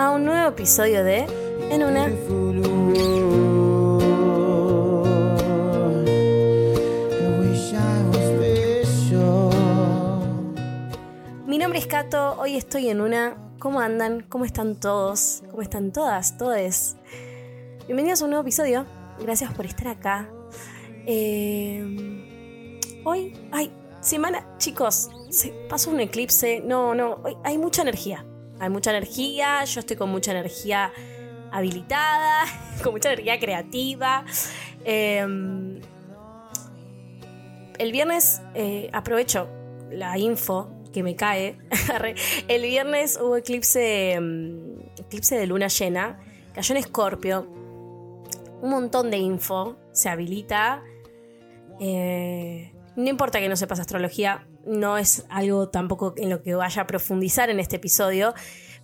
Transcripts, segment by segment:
a un nuevo episodio de En una. Mi nombre es Kato, hoy estoy en una. ¿Cómo andan? ¿Cómo están todos? ¿Cómo están todas? Todes. Bienvenidos a un nuevo episodio. Gracias por estar acá. Eh, hoy, ay, semana, chicos, se pasó un eclipse. No, no, hay mucha energía. Hay mucha energía, yo estoy con mucha energía habilitada, con mucha energía creativa. Eh, el viernes eh, aprovecho la info que me cae. El viernes hubo eclipse, mm, eclipse de luna llena. Cayó en Escorpio. Un montón de info se habilita. Eh, no importa que no sepas astrología, no es algo tampoco en lo que vaya a profundizar en este episodio.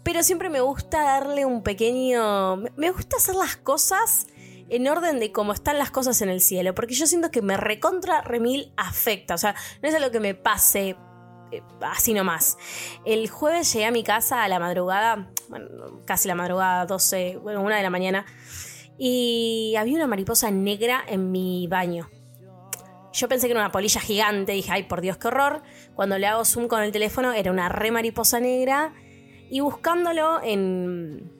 Pero siempre me gusta darle un pequeño. me- gusta hacer las cosas en orden de cómo están las cosas en el cielo, porque yo siento que me recontra remil afecta, o sea, no es algo que me pase eh, así nomás. El jueves llegué a mi casa a la madrugada, bueno, casi la madrugada, 12, bueno, una de la mañana, y había una mariposa negra en mi baño. Yo pensé que era una polilla gigante, dije, ay, por Dios, qué horror. Cuando le hago zoom con el teléfono, era una re mariposa negra. Y buscándolo en,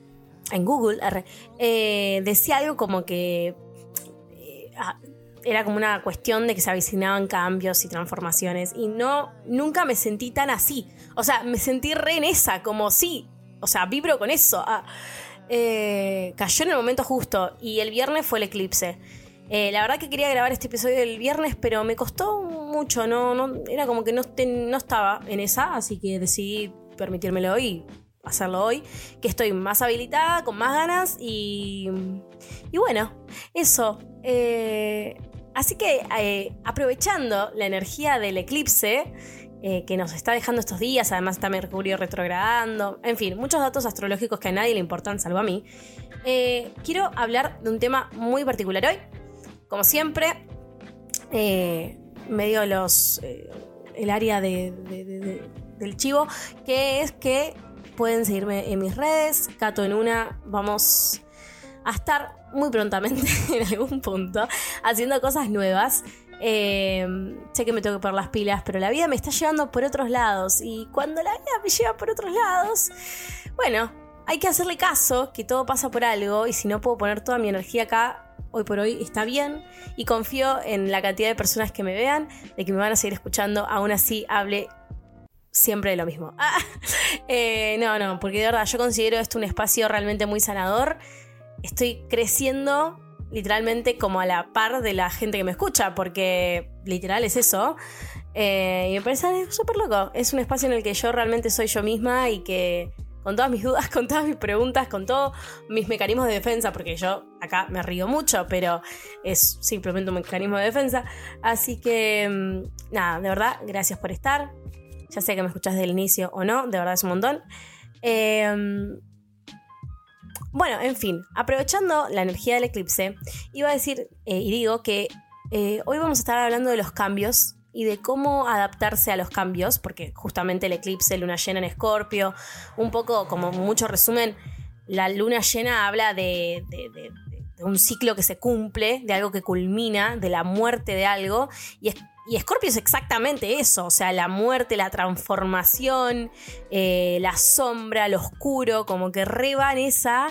en Google, eh, decía algo como que eh, ah, era como una cuestión de que se avecinaban cambios y transformaciones. Y no, nunca me sentí tan así. O sea, me sentí re en esa, como sí. O sea, vibro con eso. Ah, eh, cayó en el momento justo. Y el viernes fue el eclipse. Eh, la verdad que quería grabar este episodio el viernes, pero me costó mucho, no, no, era como que no, no estaba en esa, así que decidí permitírmelo hoy, hacerlo hoy, que estoy más habilitada, con más ganas y, y bueno, eso. eh, así que eh, aprovechando la energía del eclipse, que nos está dejando estos días, además está Mercurio retrogradando, en fin, muchos datos astrológicos que a nadie le importan, salvo a mí. quiero hablar de un tema muy particular hoy. Como siempre, eh, medio los eh, el área de- de- de- de- del chivo, que es que pueden seguirme en mis redes, Cato en una, vamos a estar muy prontamente en algún punto haciendo cosas nuevas. Eh, sé que me tengo que poner las pilas, pero la vida me está llevando por otros lados y cuando la vida me lleva por otros lados, bueno, hay que hacerle caso, que todo pasa por algo y si no puedo poner toda mi energía acá, hoy por hoy está bien y confío en la cantidad de personas que me vean, de que me van a seguir escuchando, aún así hable siempre de lo mismo. Ah, eh, no, no, porque de verdad yo considero esto un espacio realmente muy sanador. Estoy creciendo literalmente como a la par de la gente que me escucha, porque literal es eso. Eh, y me parece súper loco. Es un espacio en el que yo realmente soy yo misma y que con todas mis dudas, con todas mis preguntas, con todos mis mecanismos de defensa, porque yo acá me río mucho, pero es simplemente un mecanismo de defensa. Así que, mm, nada, de verdad, gracias por estar. Ya sé que me escuchás desde el inicio o no, de verdad es un montón. Eh, bueno, en fin, aprovechando la energía del eclipse, iba a decir eh, y digo que eh, hoy vamos a estar hablando de los cambios y de cómo adaptarse a los cambios, porque justamente el eclipse, luna llena en Escorpio, un poco como mucho resumen, la luna llena habla de, un ciclo que se cumple, de algo que culmina, de la muerte de algo, y, es- y Escorpio es exactamente eso, o sea, la muerte, la transformación, eh, la sombra, lo oscuro, como que reban esa.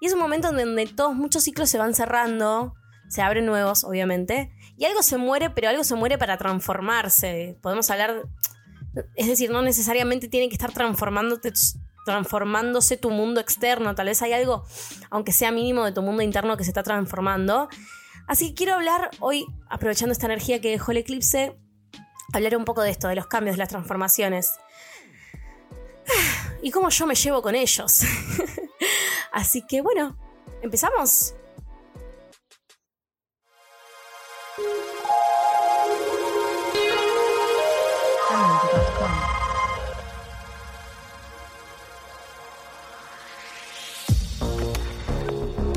Y es un momento en donde todos muchos ciclos se van cerrando, se abren nuevos, obviamente, y algo se muere, pero algo se muere para transformarse. Podemos hablar, es decir, no necesariamente tiene que estar transformándote, transformándose tu mundo externo, tal vez hay algo, aunque sea mínimo, de tu mundo interno que se está transformando. Así que quiero hablar hoy, aprovechando esta energía que dejó el eclipse, hablar un poco de esto, de los cambios, de las transformaciones. Y cómo yo me llevo con ellos. Así que bueno, ¿empezamos?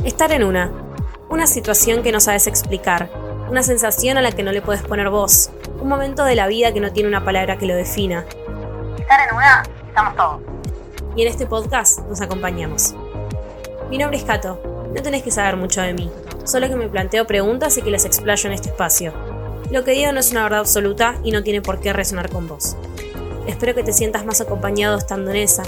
Estar en una. Una situación que no sabes explicar. Una sensación a la que no le puedes poner voz. Un momento de la vida que no tiene una palabra que lo defina. Estar en una, estamos todos. Y en este podcast nos acompañamos. Mi nombre es Cato. No tenés que saber mucho de mí. Solo que me planteo preguntas y que las explayo en este espacio. Lo que digo no es una verdad absoluta y no tiene por qué resonar con vos. Espero que te sientas más acompañado estando en esa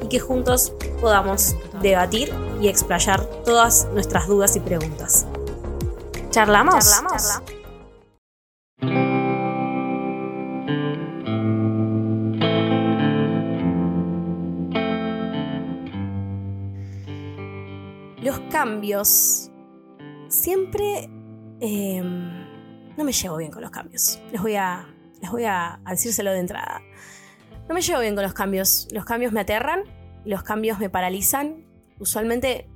y que juntos podamos debatir y explayar todas nuestras dudas y preguntas. ¿Charlamos? ¿Charlamos? Los cambios siempre... eh, no me llevo bien con los cambios. Les voy a, les voy a, a decírselo de entrada. No me llevo bien con los cambios. Los cambios me aterran, los cambios me paralizan. Usualmente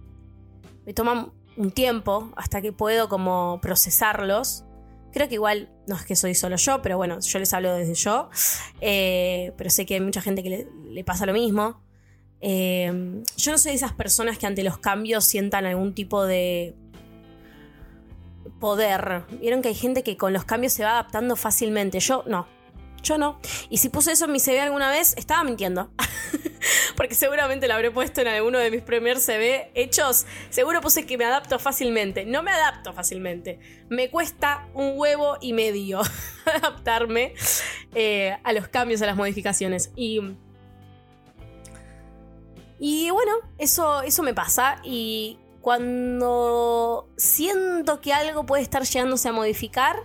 me toman un tiempo hasta que puedo como procesarlos. Creo que igual no es que soy solo yo, pero bueno, yo les hablo desde yo. Eh, pero sé que hay mucha gente que le, pasa lo mismo. Eh, yo no soy de esas personas que ante los cambios sientan algún tipo de poder. Vieron que hay gente que con los cambios se va adaptando fácilmente. Yo no. Yo no. Y si puse eso en mi CV alguna vez, estaba mintiendo. Porque seguramente lo habré puesto en alguno de mis primeros CV hechos. Seguro puse que me adapto fácilmente. No me adapto fácilmente. Me cuesta un huevo y medio adaptarme eh, a los cambios, a las modificaciones. Y. Y bueno, eso, eso me pasa. Y cuando siento que algo puede estar llegándose a modificar,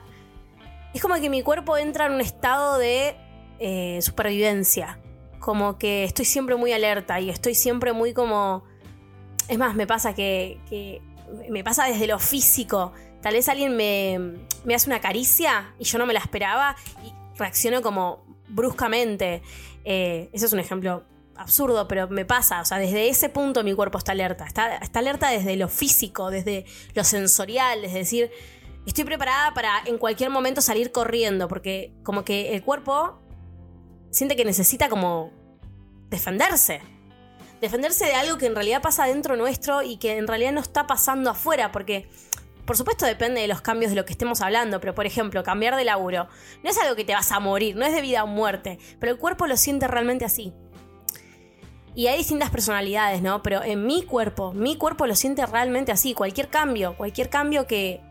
es como que mi cuerpo entra en un estado de eh, supervivencia. Como que estoy siempre muy alerta y estoy siempre muy como... Es más, me pasa que, que me pasa desde lo físico. Tal vez alguien me, me hace una caricia y yo no me la esperaba y reacciono como bruscamente. Eh, ese es un ejemplo absurdo, pero me pasa. O sea, desde ese punto mi cuerpo está alerta. Está, está alerta desde lo físico, desde lo sensorial, es decir, estoy preparada para en cualquier momento salir corriendo, porque como que el cuerpo siente que necesita como defenderse. Defenderse de algo que en realidad pasa dentro nuestro y que en realidad no está pasando afuera, porque por supuesto depende de los cambios de lo que estemos hablando, pero por ejemplo, cambiar de laburo no es algo que te vas a morir, no es de vida o muerte, pero el cuerpo lo siente realmente así. Y hay distintas personalidades, ¿no? Pero en mi cuerpo, mi cuerpo lo siente realmente así. Cualquier cambio, cualquier cambio que,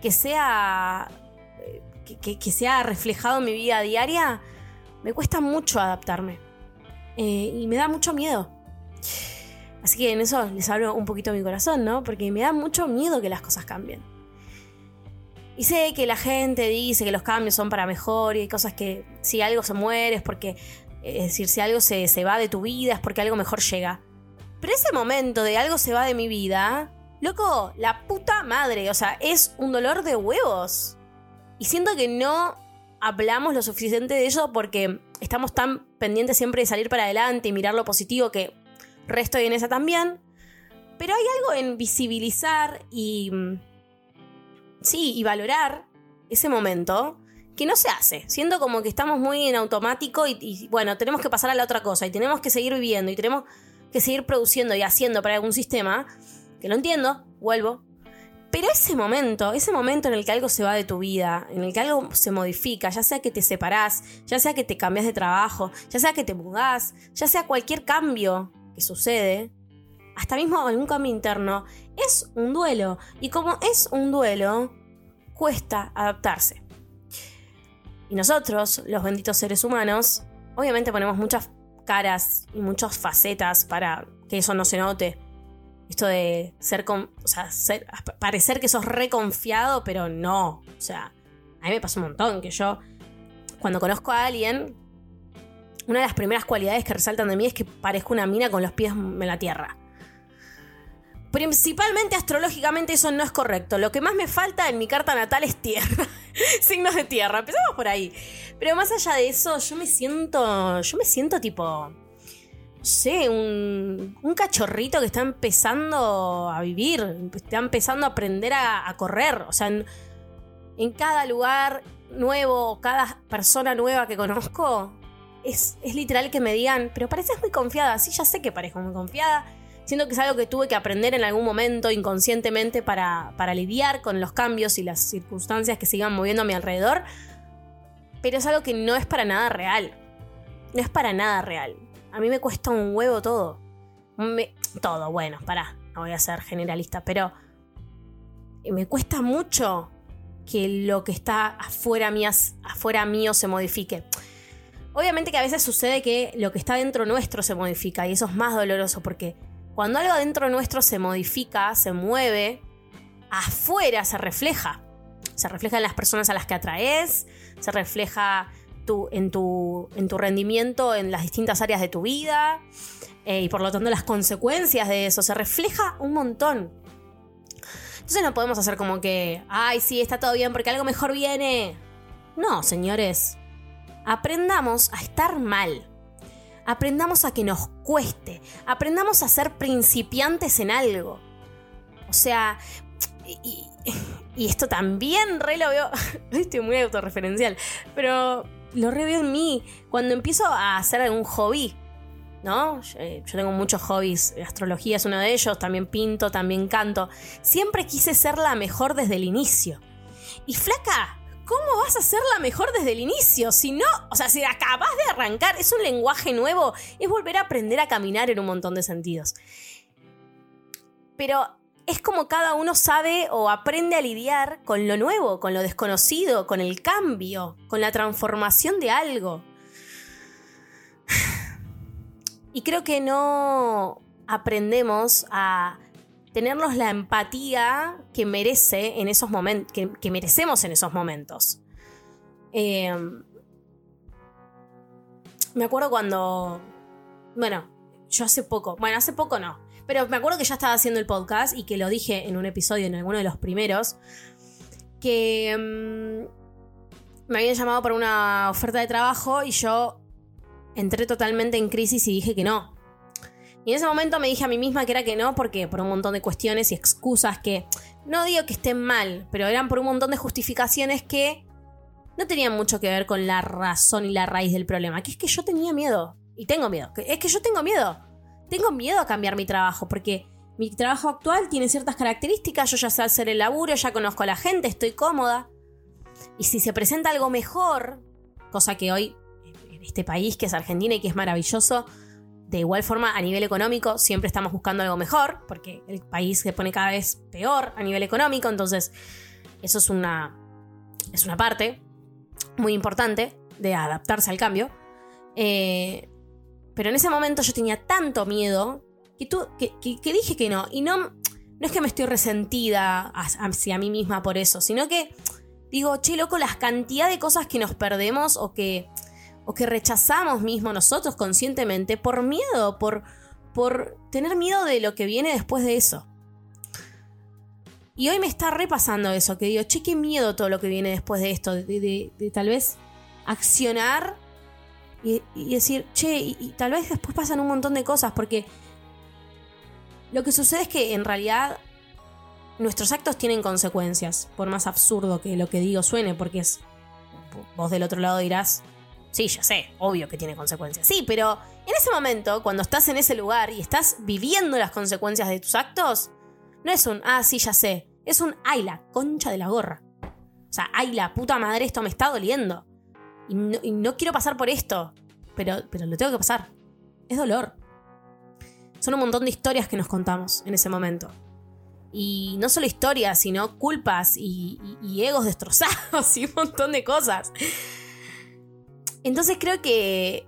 que sea. Que, sea reflejado en mi vida diaria, me cuesta mucho adaptarme. Eh, y me da mucho miedo. Así que en eso les hablo un poquito de mi corazón, ¿no? Porque me da mucho miedo que las cosas cambien. Y sé que la gente dice que los cambios son para mejor y hay cosas que si algo se muere es porque es decir, si algo se, se va de tu vida es porque algo mejor llega. Pero ese momento de algo se va de mi vida, loco, la puta madre, o sea, es un dolor de huevos. Y siento que no hablamos lo suficiente de eso porque estamos tan pendientes siempre de salir para adelante y mirar lo positivo que resto y en esa también. Pero hay algo en visibilizar y... mm, Sí, y valorar ese momento que no se hace. Siento como que estamos muy en automático y, y, bueno, tenemos que pasar a la otra cosa y tenemos que seguir viviendo y tenemos que seguir produciendo y haciendo para algún sistema, que lo entiendo, vuelvo. Pero ese momento, ese momento en el que algo se va de tu vida, en el que algo se modifica, ya sea que te separás, ya sea que te cambias de trabajo, ya sea que te mudás, ya sea cualquier cambio que sucede, hasta mismo algún cambio interno, es un duelo. Y como es un duelo, cuesta adaptarse. Y nosotros, los benditos seres humanos, obviamente ponemos muchas caras y muchas facetas para que eso no se note. Esto de ser, con, o sea, ser- parecer que sos reconfiado, pero no. O sea, a mí me pasa un montón que yo, cuando conozco a alguien, una de las primeras cualidades que resaltan de mí es que parezco una mina con los pies en la tierra. Principalmente astrológicamente eso no es correcto. Lo que más me falta en mi carta natal es tierra. Signos de tierra. Empezamos por ahí. Pero más allá de eso, yo me siento. Yo me siento tipo. Sé, un, cachorrito que está empezando a vivir. Está empezando a aprender a, correr. O sea, en, cada lugar nuevo, cada persona nueva que conozco, es, es literal que me digan, pero pareces muy confiada. Sí, ya sé que parezco muy confiada. Siento que es algo que tuve que aprender en algún momento inconscientemente para, para lidiar con los cambios y las circunstancias que se iban moviendo a mi alrededor. Pero es algo que no es para nada real. No es para nada real. A mí me cuesta un huevo todo. Todo, bueno, pará, no voy a ser generalista, pero me cuesta mucho que lo que está afuera, afuera mío se modifique. Obviamente que a veces sucede que lo que está dentro nuestro se modifica y eso es más doloroso porque cuando algo dentro nuestro se modifica, se mueve, afuera se refleja. Se refleja en las personas a las que atraes, se refleja en, tu, en tu rendimiento en las distintas áreas de tu vida eh, y por lo tanto las consecuencias de eso. Se refleja un montón. Entonces no podemos hacer como que, ay, sí, está todo bien porque algo mejor viene. No, señores. Aprendamos a estar mal. Aprendamos a que nos cueste. Aprendamos a ser principiantes en algo. O sea, y, y esto también re lo veo. Estoy muy autorreferencial. Pero lo re veo en mí. Cuando empiezo a hacer algún hobby. ¿No? Yo, eh, yo tengo muchos hobbies. Astrología es uno de ellos. También pinto, también canto. Siempre quise ser la mejor desde el inicio. Y flaca, ¿cómo vas a ser la mejor desde el inicio? Si no, o sea, si acabas de arrancar, es un lenguaje nuevo, es volver a aprender a caminar en un montón de sentidos. Pero es como cada uno sabe o aprende a lidiar con lo nuevo, con lo desconocido, con el cambio, con la transformación de algo. Y creo que no aprendemos a tenernos la empatía que merece en esos momentos, que, merecemos en esos momentos. Eh, me acuerdo cuando, bueno, yo hace poco, bueno, hace poco no, pero me acuerdo que ya estaba haciendo el podcast y que lo dije en un episodio, en alguno de los primeros, que mm, me habían llamado para una oferta de trabajo y yo entré totalmente en crisis y dije que no. Y en ese momento me dije a mí misma que era que no, porque por un montón de cuestiones y excusas que no digo que estén mal, pero eran por un montón de justificaciones que no tenían mucho que ver con la razón y la raíz del problema, que es que yo tenía miedo. Y tengo miedo. Es que yo tengo miedo. Tengo miedo a cambiar mi trabajo, porque mi trabajo actual tiene ciertas características, yo ya sé hacer el laburo, ya conozco a la gente, estoy cómoda. Y si se presenta algo mejor, cosa que hoy en este país que es Argentina y que es maravilloso, de igual forma a nivel económico siempre estamos buscando algo mejor, porque el país se pone cada vez peor a nivel económico, entonces eso es una, es una parte muy importante de adaptarse al cambio. Eh, pero en ese momento yo tenía tanto miedo que, tú, que, que- dije que no. Y no, no es que me estoy resentida hacia mí misma por eso, sino que digo, che, loco, las cantidad de cosas que nos perdemos o que, o que rechazamos mismo nosotros conscientemente por miedo, por, por tener miedo de lo que viene después de eso. Y hoy me está repasando eso, que digo, che, qué miedo todo lo que viene después de esto, de- de tal vez accionar y, decir, che, y, y tal vez después pasan un montón de cosas, porque lo que sucede es que en realidad nuestros actos tienen consecuencias, por más absurdo que lo que digo suene, porque es, vos del otro lado dirás, sí, ya sé, obvio que tiene consecuencias. Sí, pero en ese momento, cuando estás en ese lugar y estás viviendo las consecuencias de tus actos, no es un, ah, sí, ya sé. Es un, ay, la concha de la gorra. O sea, ay, la puta madre, esto me está doliendo. Y no, quiero pasar por esto. Pero, pero lo tengo que pasar. Es dolor. Son un montón de historias que nos contamos en ese momento. Y no solo historias, sino culpas y, y- egos destrozados y un montón de cosas. Entonces creo que.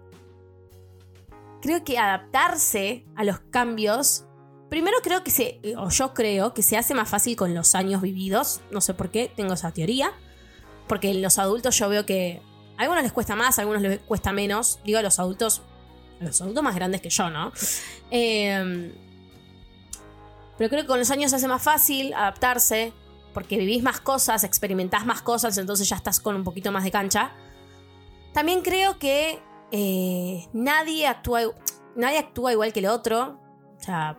Creo que adaptarse a los cambios Primero creo que se, o yo creo que se hace más fácil con los años vividos. No sé por qué, tengo esa teoría. Porque los adultos yo veo que a algunos les cuesta más, a algunos les cuesta menos. Digo a los adultos, a los adultos más grandes que yo, ¿no? Eh, pero creo que con los años se hace más fácil adaptarse. Porque vivís más cosas, experimentás más cosas, entonces ya estás con un poquito más de cancha. También creo que eh, nadie, actúa, nadie actúa igual que el otro. O sea,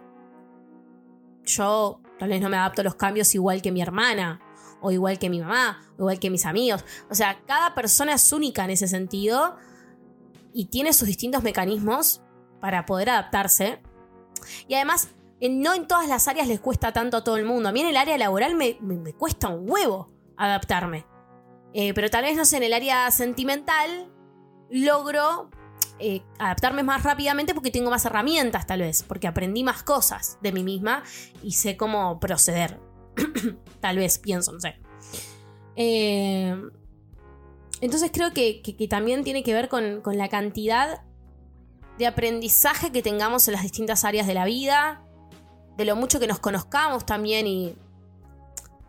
yo tal vez no me adapto a los cambios igual que mi hermana, o igual que mi mamá, o igual que mis amigos. O sea, cada persona es única en ese sentido y tiene sus distintos mecanismos para poder adaptarse. Y además, no en todas las áreas les cuesta tanto a todo el mundo. A mí en el área laboral me cuesta un huevo adaptarme. Eh, pero tal vez, no sé, en el área sentimental logro eh, adaptarme más rápidamente porque tengo más herramientas, tal vez, porque aprendí más cosas de mí misma y sé cómo proceder. tal vez, pienso, no sé. Eh, entonces creo que, que- también tiene que ver con, con la cantidad de aprendizaje que tengamos en las distintas áreas de la vida, de lo mucho que nos conozcamos también y...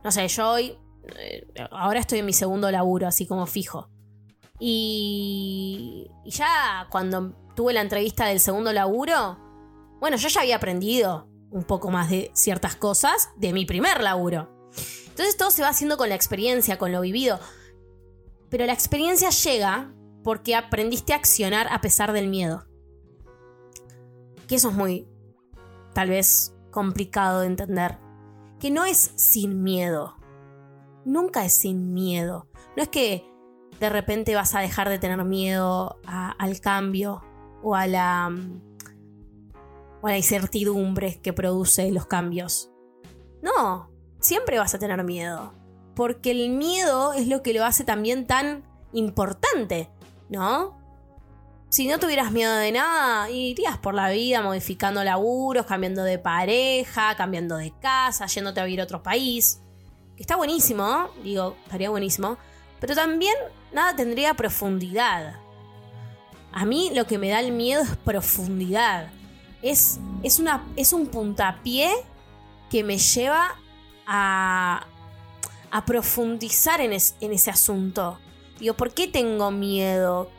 No sé, yo hoy... eh, ahora estoy en mi segundo laburo, así como fijo. Y, y ya cuando tuve la entrevista del segundo laburo, bueno, yo ya había aprendido un poco más de ciertas cosas de mi primer laburo. Entonces todo se va haciendo con la experiencia, con lo vivido. Pero la experiencia llega porque aprendiste a accionar a pesar del miedo. Que eso es muy, tal vez, complicado de entender. Que no es sin miedo. Nunca es sin miedo. No es que de repente vas a dejar de tener miedo al cambio o a la, mm, o la incertidumbre que produce los cambios. No, siempre vas a tener miedo. Porque el miedo es lo que lo hace también tan importante, ¿no? Si no tuvieras miedo de nada, irías por la vida modificando laburos, cambiando de pareja, cambiando de casa, yéndote a vivir a otro país. Que está buenísimo, digo, estaría buenísimo. Pero también nada tendría profundidad. A mí lo que me da el miedo es profundidad. Es, es, una, es un puntapié que me lleva a, a profundizar en, es- en ese asunto. Digo, ¿por qué tengo miedo?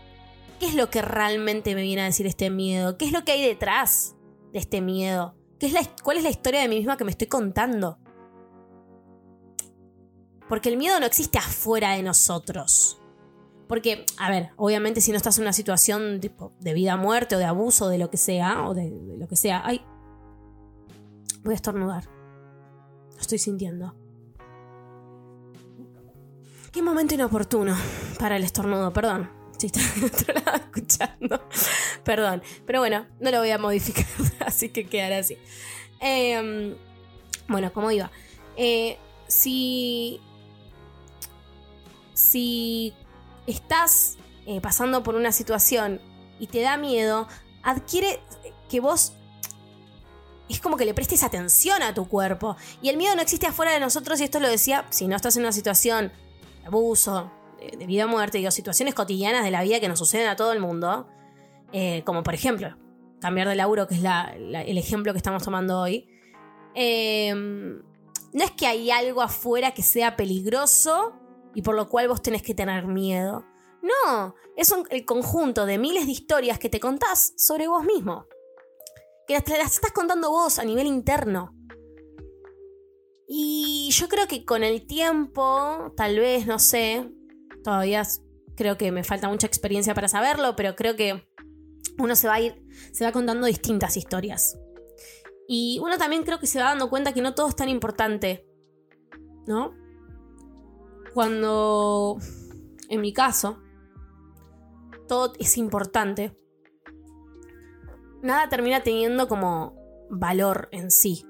¿Qué es lo que realmente me viene a decir este miedo? ¿Qué es lo que hay detrás de este miedo? ¿Qué es la, ¿Cuál es la historia de mí misma que me estoy contando? Porque el miedo no existe afuera de nosotros. Porque, a ver, obviamente si no estás en una situación tipo, de vida, muerte o de abuso, de lo que sea, o de, lo que sea. Ay, voy a estornudar. Lo estoy sintiendo. Qué momento inoportuno para el estornudo, perdón. Si está del otro lado escuchando. Perdón. Pero bueno, no lo voy a modificar, así que quedará así. Em, bueno, como iba. Eh, si. Si estás eh, pasando por una situación y te da miedo, adquiere que vos es como que le prestes atención a tu cuerpo. Y el miedo no existe afuera de nosotros, y esto lo decía, si no estás en una situación de abuso, de, vida o muerte, digo, situaciones cotidianas de la vida que nos suceden a todo el mundo, eh, como por ejemplo, cambiar de laburo, que es la- el ejemplo que estamos tomando hoy, eh, no es que hay algo afuera que sea peligroso y por lo cual vos tenés que tener miedo. No, es el conjunto de miles de historias que te contás sobre vos mismo que las, las estás contando vos a nivel interno. Y yo creo que con el tiempo, tal vez, no sé, todavía creo que me falta mucha experiencia para saberlo, pero creo que uno se va a ir, se va contando distintas historias. Y uno también creo que se va dando cuenta que no todo es tan importante, ¿no? Cuando, en mi caso, todo es importante nada termina teniendo como valor en sí.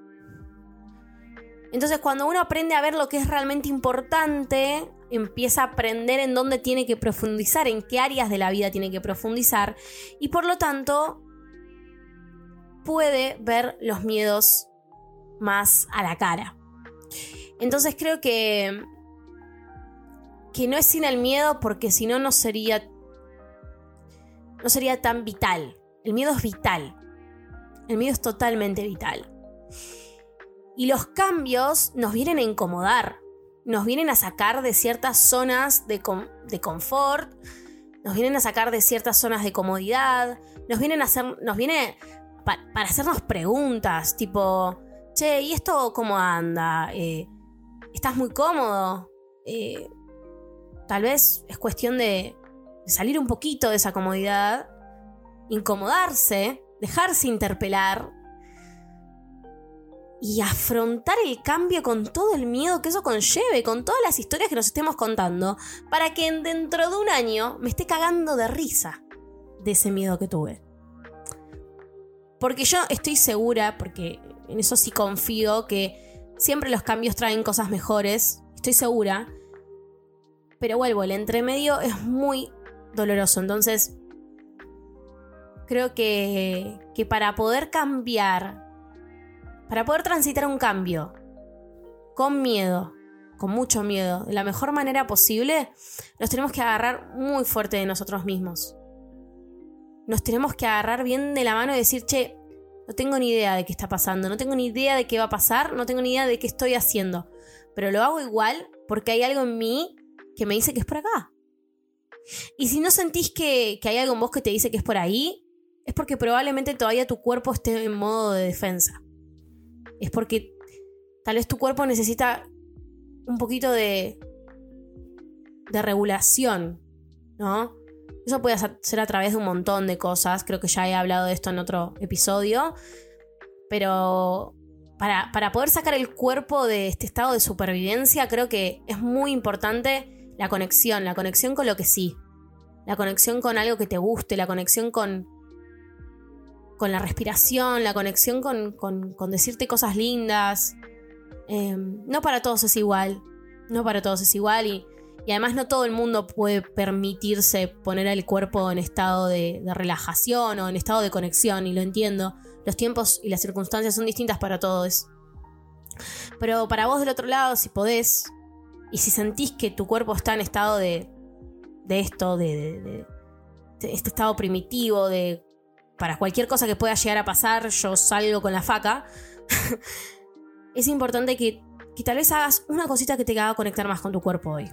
Entonces cuando uno aprende a ver lo que es realmente importante, empieza a aprender en dónde tiene que profundizar, en qué áreas de la vida tiene que profundizar y por lo tanto puede ver los miedos más a la cara. Entonces creo que que no es sin el miedo porque si no no sería no sería tan vital. El miedo es vital. El miedo es totalmente vital. Y los cambios nos vienen a incomodar. Nos vienen a sacar de ciertas zonas de, de confort. Nos vienen a sacar de ciertas zonas de comodidad. Nos vienen a hacer. Nos viene pa- para hacernos preguntas. Tipo. Che, ¿y esto cómo anda? Eh, ¿Estás muy cómodo? Eh, tal vez es cuestión de, salir un poquito de esa comodidad incomodarse, dejarse interpelar y afrontar el cambio con todo el miedo que eso conlleve, con todas las historias que nos estemos contando, para que en- dentro de un año me esté cagando de risa de ese miedo que tuve. Porque yo estoy segura, porque en eso sí confío que siempre los cambios traen cosas mejores, estoy segura. Pero vuelvo, el entremedio es muy doloroso, entonces creo que, que para poder cambiar, para poder transitar un cambio con miedo, con mucho miedo, de la mejor manera posible, nos tenemos que agarrar muy fuerte de nosotros mismos. Nos tenemos que agarrar bien de la mano y decir, che, no tengo ni idea de qué está pasando, no tengo ni idea de qué va a pasar, no tengo ni idea de qué estoy haciendo, pero lo hago igual porque hay algo en mí que me dice que es por acá. Y si no sentís que, que hay algo en vos que te dice que es por ahí, es porque probablemente todavía tu cuerpo esté en modo de defensa. Es porque tal vez tu cuerpo necesita un poquito de, de regulación, ¿no? Eso puede ser a través de un montón de cosas, creo que ya he hablado de esto en otro episodio, pero para, para poder sacar el cuerpo de este estado de supervivencia, creo que es muy importante la conexión, la conexión con lo que sí, la conexión con algo que te guste, la conexión con, con la respiración, la conexión con, con, con decirte cosas lindas, Em, no para todos es igual. No para todos es igual y, además no todo el mundo puede permitirse poner el cuerpo en estado de, relajación o en estado de conexión y lo entiendo. Los tiempos y las circunstancias son distintas para todos. Pero para vos del otro lado, si podés y si sentís que tu cuerpo está en estado de, de esto, de, de este estado primitivo, de para cualquier cosa que pueda llegar a pasar, yo salgo con la faca. es importante que, tal vez hagas una cosita que te haga conectar más con tu cuerpo hoy.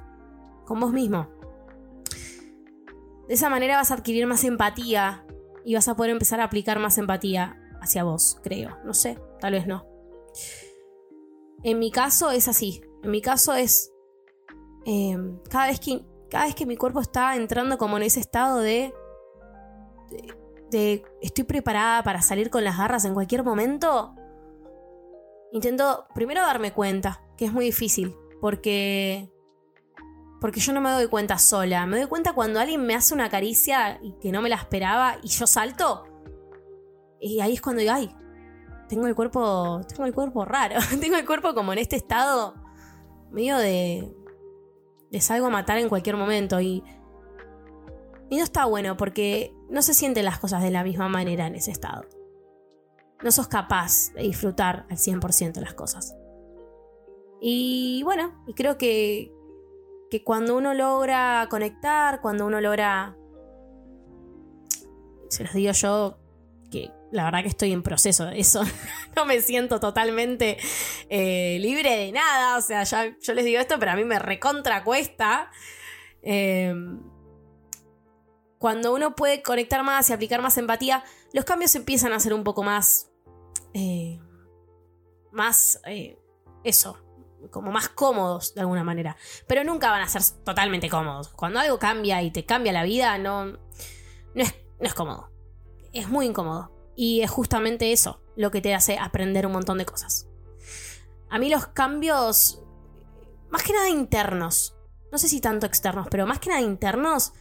Con vos mismo. De esa manera vas a adquirir más empatía y vas a poder empezar a aplicar más empatía hacia vos, creo. No sé, tal vez no. En mi caso es así. En mi caso es. Eh, cada, vez que, cada vez que mi cuerpo está entrando como en ese estado de, de. Estoy preparada para salir con las garras en cualquier momento intento primero darme cuenta, que es muy difícil, porque porque yo no me doy cuenta sola, me doy cuenta cuando alguien me hace una caricia y que no me la esperaba y yo salto. Y ahí es cuando digo, ay, tengo el cuerpo, tengo el cuerpo raro, tengo el cuerpo como en este estado medio de de salgo a matar en cualquier momento y y no está bueno porque no se sienten las cosas de la misma manera en ese estado no sos capaz de disfrutar al 100% las cosas. Y bueno, y creo que, que cuando uno logra conectar, cuando uno logra... Se los digo yo que la verdad que estoy en proceso de eso. no me siento totalmente eh, libre de nada. O sea, ya yo les digo esto, pero a mí me recontra cuesta. Em, cuando uno puede conectar más y aplicar más empatía, los cambios empiezan a ser un poco más eh, más eh, eso, como más cómodos de alguna manera. Pero nunca van a ser totalmente cómodos. Cuando algo cambia y te cambia la vida, no, no, es, no es cómodo. Es muy incómodo. Y es justamente eso lo que te hace aprender un montón de cosas. A mí los cambios, más que nada internos, no sé si tanto externos, pero más que nada internos,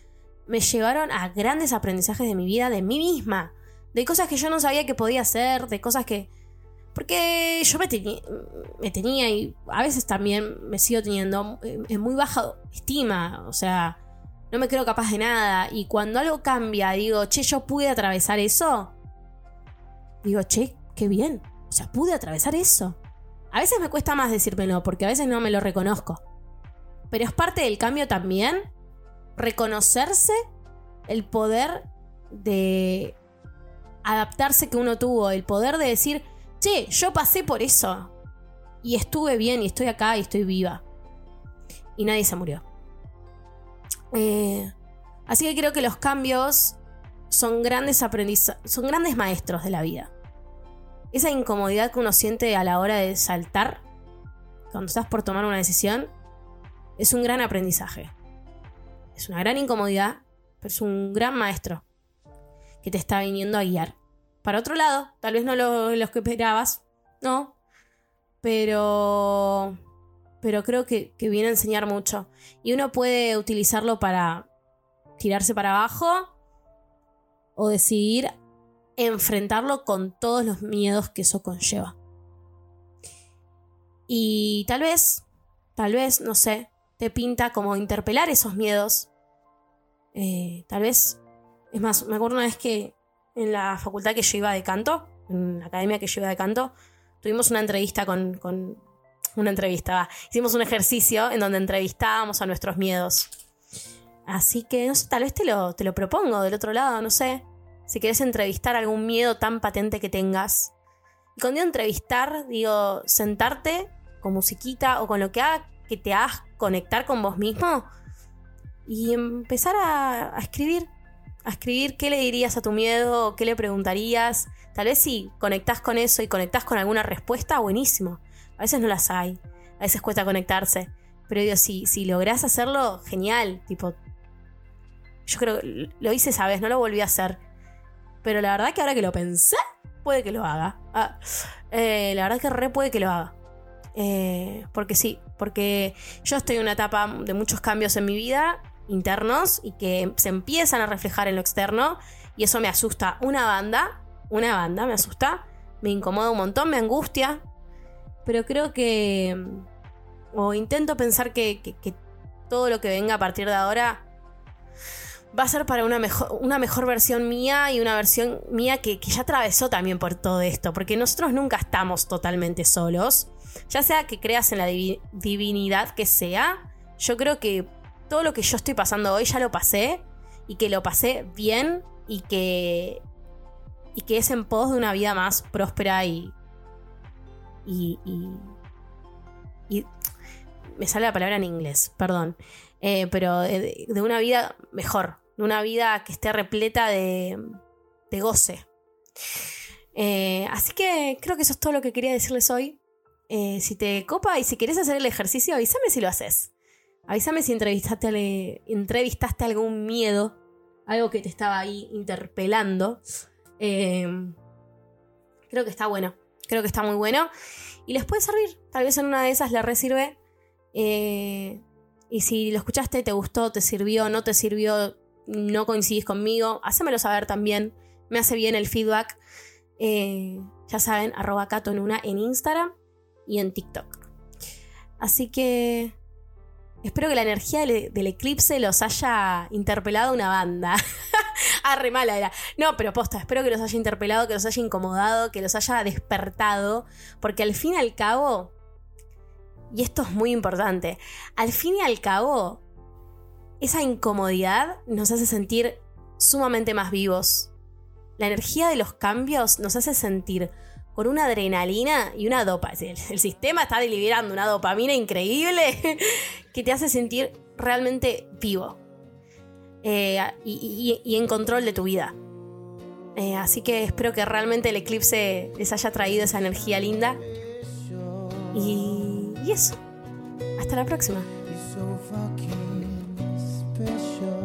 me llevaron a grandes aprendizajes de mi vida, de mí misma de cosas que yo no sabía que podía hacer, de cosas que... Porque yo me, me tenía y a veces también me sigo teniendo en muy baja estima, o sea, no me creo capaz de nada. Y cuando algo cambia, digo, che, yo pude atravesar eso. Digo, che, qué bien. O sea, pude atravesar eso. A veces me cuesta más decírmelo, porque a veces no me lo reconozco. Pero es parte del cambio también reconocerse el poder de adaptarse que uno tuvo, el poder de decir, che, yo pasé por eso. Y estuve bien y estoy acá y estoy viva. Y nadie se murió. Eh, así que creo que los cambios son grandes aprendizajes, son grandes maestros de la vida. Esa incomodidad que uno siente a la hora de saltar, cuando estás por tomar una decisión, es un gran aprendizaje. Es una gran incomodidad, pero es un gran maestro que te está viniendo a guiar. Para otro lado, tal vez no lo, los que esperabas, no, pero, pero creo que, que viene a enseñar mucho. Y uno puede utilizarlo para tirarse para abajo o decidir enfrentarlo con todos los miedos que eso conlleva. Y tal vez, tal vez, no sé, te pinta como interpelar esos miedos. Eh, tal vez, es más, me acuerdo una vez que en la facultad que yo iba de canto, en la academia que yo iba de canto, tuvimos una entrevista con, con una entrevista, va. hicimos un ejercicio en donde entrevistábamos a nuestros miedos. Así que, no sé, tal vez te lo, te lo propongo del otro lado, no sé. Si querés entrevistar algún miedo tan patente que tengas. Y cuando digo entrevistar, digo sentarte con musiquita o con lo que haga que te hagas conectar con vos mismo y empezar a, a escribir. A escribir qué le dirías a tu miedo, qué le preguntarías. Tal vez si conectás con eso y conectás con alguna respuesta, buenísimo. A veces no las hay, a veces cuesta conectarse. Pero digo, si, si lográs hacerlo, genial. Tipo, yo creo que lo hice esa vez, no lo volví a hacer. Pero la verdad que ahora que lo pensé, puede que lo haga. Ah, eh, la verdad que re puede que lo haga. Eh, porque sí, porque yo estoy en una etapa de muchos cambios en mi vida internos y que se empiezan a reflejar en lo externo y eso me asusta una banda, una banda me asusta, me incomoda un montón, me angustia, pero creo que, o intento pensar que, que- que todo lo que venga a partir de ahora va a ser para una mejor, una mejor versión mía y una versión mía que, que ya atravesó también por todo esto, porque nosotros nunca estamos totalmente solos, ya sea que creas en la divi- divinidad que sea, yo creo que todo lo que yo estoy pasando hoy ya lo pasé y que lo pasé bien y que y que es en pos de una vida más próspera y y, y, me sale la palabra en inglés, perdón, Eh, pero de, de una vida mejor, una vida que esté repleta de, de goce. Eh, así que creo que eso es todo lo que quería decirles hoy. Eh, si te copa y si querés hacer el ejercicio, avísame si lo haces. Avísame si entrevistaste, ale- entrevistaste algún miedo, algo que te estaba ahí interpelando. Eh, creo que está bueno, creo que está muy bueno. Y les puede servir, tal vez en una de esas le resirve. Y si lo escuchaste, te gustó, te sirvió, no te sirvió, no coincidís conmigo, hacémelo saber también. Me hace bien el feedback. Eh, ya saben, arroba Cato en una en Instagram y en TikTok. Así que espero que la energía del, eclipse los haya interpelado una banda. ah, mala era. No, pero posta, espero que los haya interpelado, que los haya incomodado, que los haya despertado, porque al fin y al cabo, y esto es muy importante, al fin y al cabo, esa incomodidad nos hace sentir sumamente más vivos. La energía de los cambios nos hace sentir con una adrenalina y una dopa. El, sistema está liberando una dopamina increíble que te hace sentir realmente vivo Eh, y en control de tu vida. Eh, así que espero que realmente el eclipse les haya traído esa energía linda. Y, y eso. Hasta la próxima. special.